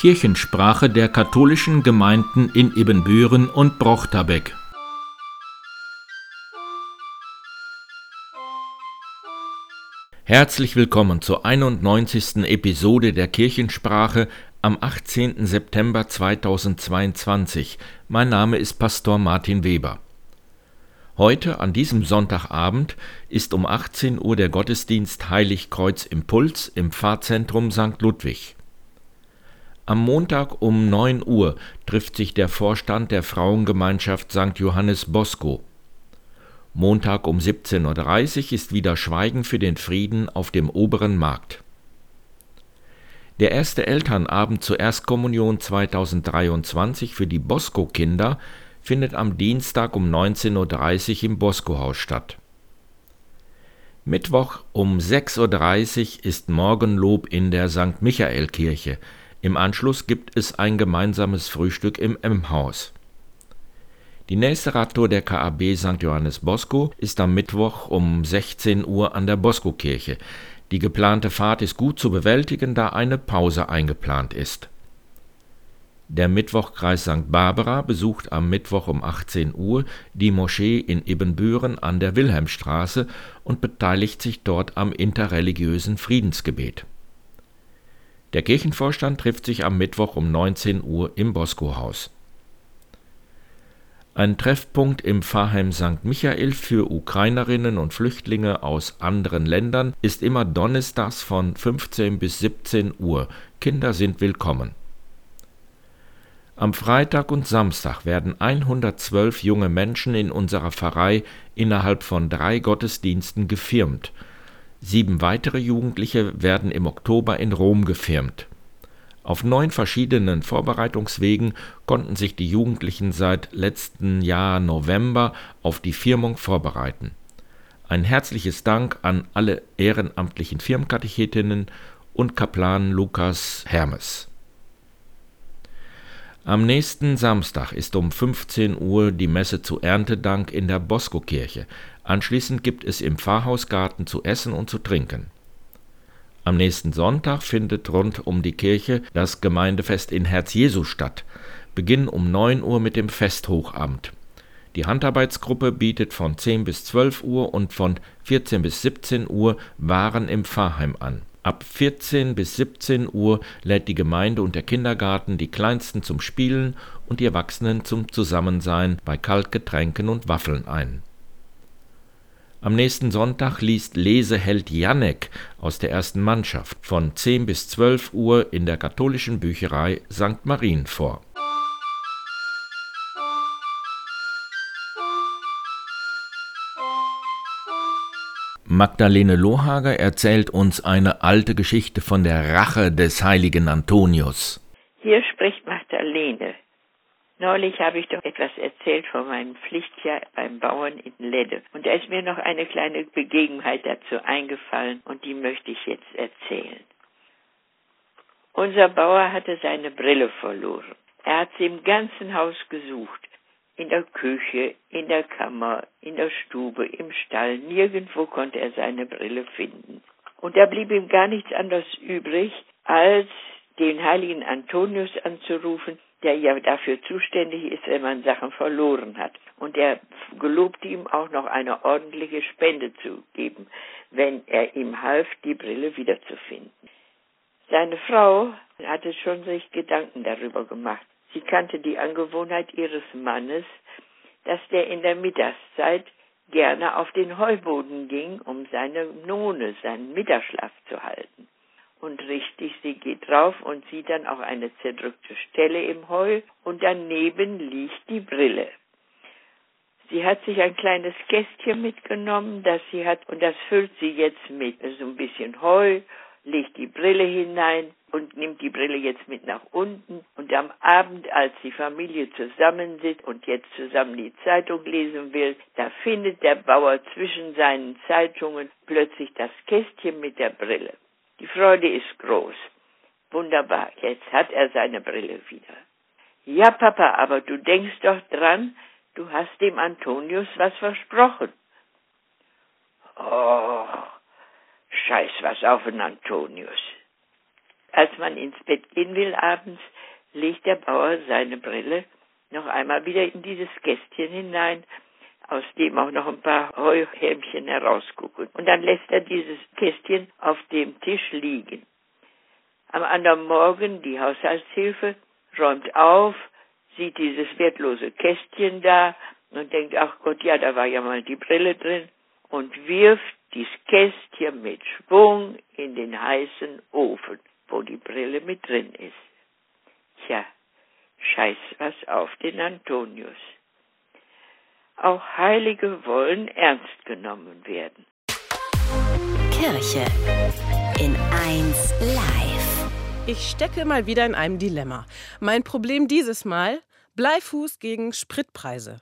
Kirchensprache der katholischen Gemeinden in Ibbenbüren und Brochterbeck. Herzlich willkommen zur 91. Episode der Kirchensprache am 18. September 2022. Mein Name ist Pastor Martin Weber. Heute, an diesem Sonntagabend, ist um 18 Uhr der Gottesdienst Heiligkreuz Impuls im Pfarrzentrum St. Ludwig. Am Montag um 9 Uhr trifft sich der Vorstand der Frauengemeinschaft St. Johannes Bosco. Montag um 17.30 Uhr ist wieder Schweigen für den Frieden auf dem oberen Markt. Der erste Elternabend zur Erstkommunion 2023 für die Bosco-Kinder findet am Dienstag um 19.30 Uhr im Bosco-Haus statt. Mittwoch um 6.30 Uhr ist Morgenlob in der St. Michael-Kirche. Im Anschluss gibt es ein gemeinsames Frühstück im M-Haus. Die nächste Radtour der KAB St. Johannes Bosco ist am Mittwoch um 16 Uhr an der Bosco-Kirche. Die geplante Fahrt ist gut zu bewältigen, da eine Pause eingeplant ist. Der Mittwochkreis St. Barbara besucht am Mittwoch um 18 Uhr die Moschee in Ibbenbüren an der Wilhelmstraße und beteiligt sich dort am interreligiösen Friedensgebet. Der Kirchenvorstand trifft sich am Mittwoch um 19 Uhr im Bosco-Haus. Ein Treffpunkt im Pfarrheim St. Michael für Ukrainerinnen und Flüchtlinge aus anderen Ländern ist immer donnerstags von 15 bis 17 Uhr. Kinder sind willkommen. Am Freitag und Samstag werden 112 junge Menschen in unserer Pfarrei innerhalb von drei Gottesdiensten gefirmt. Sieben weitere Jugendliche werden im Oktober in Rom gefirmt. Auf neun verschiedenen Vorbereitungswegen konnten sich die Jugendlichen seit letzten Jahr November auf die Firmung vorbereiten. Ein herzliches Dank an alle ehrenamtlichen Firmkatechetinnen und Kaplan Lukas Hermes. Am nächsten Samstag ist um 15 Uhr die Messe zu Erntedank in der Bosco-Kirche. Anschließend gibt es im Pfarrhausgarten zu essen und zu trinken. Am nächsten Sonntag findet rund um die Kirche das Gemeindefest in Herz Jesu statt. Beginn um 9 Uhr mit dem Festhochamt. Die Handarbeitsgruppe bietet von 10 bis 12 Uhr und von 14 bis 17 Uhr Waren im Pfarrheim an. Ab 14 bis 17 Uhr lädt die Gemeinde und der Kindergarten die Kleinsten zum Spielen und die Erwachsenen zum Zusammensein bei Kaltgetränken und Waffeln ein. Am nächsten Sonntag liest Leseheld Janek aus der ersten Mannschaft von 10 bis 12 Uhr in der katholischen Bücherei St. Marien vor. Magdalene Lohager erzählt uns eine alte Geschichte von der Rache des heiligen Antonius. Hier spricht Magdalene. Neulich habe ich doch etwas erzählt von meinem Pflichtjahr beim Bauern in Ledde. Und da ist mir noch eine kleine Begebenheit dazu eingefallen und die möchte ich jetzt erzählen. Unser Bauer hatte seine Brille verloren. Er hat sie im ganzen Haus gesucht in der Küche, in der Kammer, in der Stube, im Stall, nirgendwo konnte er seine Brille finden. Und da blieb ihm gar nichts anderes übrig, als den heiligen Antonius anzurufen, der ja dafür zuständig ist, wenn man Sachen verloren hat. Und er gelobte ihm auch noch eine ordentliche Spende zu geben, wenn er ihm half, die Brille wiederzufinden. Seine Frau hatte schon sich Gedanken darüber gemacht. Sie kannte die Angewohnheit ihres Mannes, dass der in der Mittagszeit gerne auf den Heuboden ging, um seine None, seinen Mittagsschlaf zu halten. Und richtig, sie geht drauf und sieht dann auch eine zerdrückte Stelle im Heu und daneben liegt die Brille. Sie hat sich ein kleines Kästchen mitgenommen, das sie hat, und das füllt sie jetzt mit so ein bisschen Heu legt die Brille hinein und nimmt die Brille jetzt mit nach unten. Und am Abend, als die Familie zusammensitzt und jetzt zusammen die Zeitung lesen will, da findet der Bauer zwischen seinen Zeitungen plötzlich das Kästchen mit der Brille. Die Freude ist groß. Wunderbar, jetzt hat er seine Brille wieder. Ja, Papa, aber du denkst doch dran, du hast dem Antonius was versprochen. Oh, Scheiß was auf den Antonius. Als man ins Bett gehen will abends, legt der Bauer seine Brille noch einmal wieder in dieses Kästchen hinein, aus dem auch noch ein paar Heuhämchen herausgucken. Und dann lässt er dieses Kästchen auf dem Tisch liegen. Am anderen Morgen die Haushaltshilfe räumt auf, sieht dieses wertlose Kästchen da und denkt, ach Gott, ja, da war ja mal die Brille drin und wirft dieses Kästchen mit Schwung in den heißen Ofen, wo die Brille mit drin ist. Tja, scheiß was auf den Antonius. Auch Heilige wollen ernst genommen werden. Kirche in 1 Live. Ich stecke mal wieder in einem Dilemma. Mein Problem dieses Mal: Bleifuß gegen Spritpreise.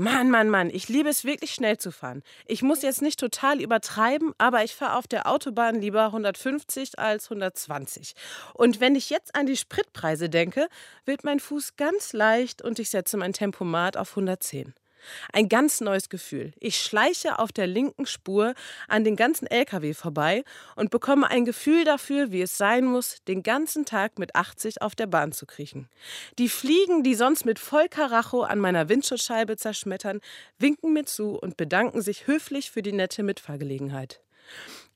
Mann, Mann, Mann, ich liebe es wirklich schnell zu fahren. Ich muss jetzt nicht total übertreiben, aber ich fahre auf der Autobahn lieber 150 als 120. Und wenn ich jetzt an die Spritpreise denke, wird mein Fuß ganz leicht und ich setze mein Tempomat auf 110. Ein ganz neues Gefühl. Ich schleiche auf der linken Spur an den ganzen LKW vorbei und bekomme ein Gefühl dafür, wie es sein muss, den ganzen Tag mit 80 auf der Bahn zu kriechen. Die Fliegen, die sonst mit Vollkaracho an meiner Windschutzscheibe zerschmettern, winken mir zu und bedanken sich höflich für die nette Mitfahrgelegenheit.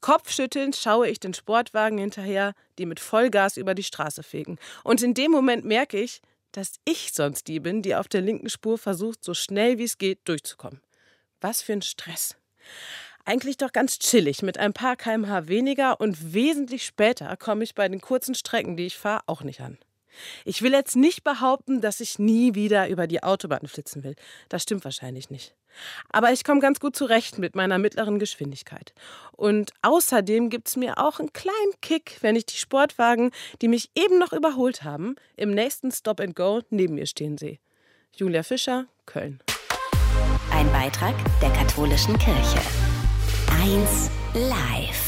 Kopfschüttelnd schaue ich den Sportwagen hinterher, die mit Vollgas über die Straße fegen. Und in dem Moment merke ich, dass ich sonst die bin, die auf der linken Spur versucht, so schnell wie es geht durchzukommen. Was für ein Stress. Eigentlich doch ganz chillig, mit ein paar kmh weniger und wesentlich später komme ich bei den kurzen Strecken, die ich fahre, auch nicht an. Ich will jetzt nicht behaupten, dass ich nie wieder über die Autobahn flitzen will. Das stimmt wahrscheinlich nicht. Aber ich komme ganz gut zurecht mit meiner mittleren Geschwindigkeit. Und außerdem gibt es mir auch einen kleinen Kick, wenn ich die Sportwagen, die mich eben noch überholt haben, im nächsten Stop and Go neben mir stehen sehe. Julia Fischer, Köln. Ein Beitrag der katholischen Kirche. Eins live.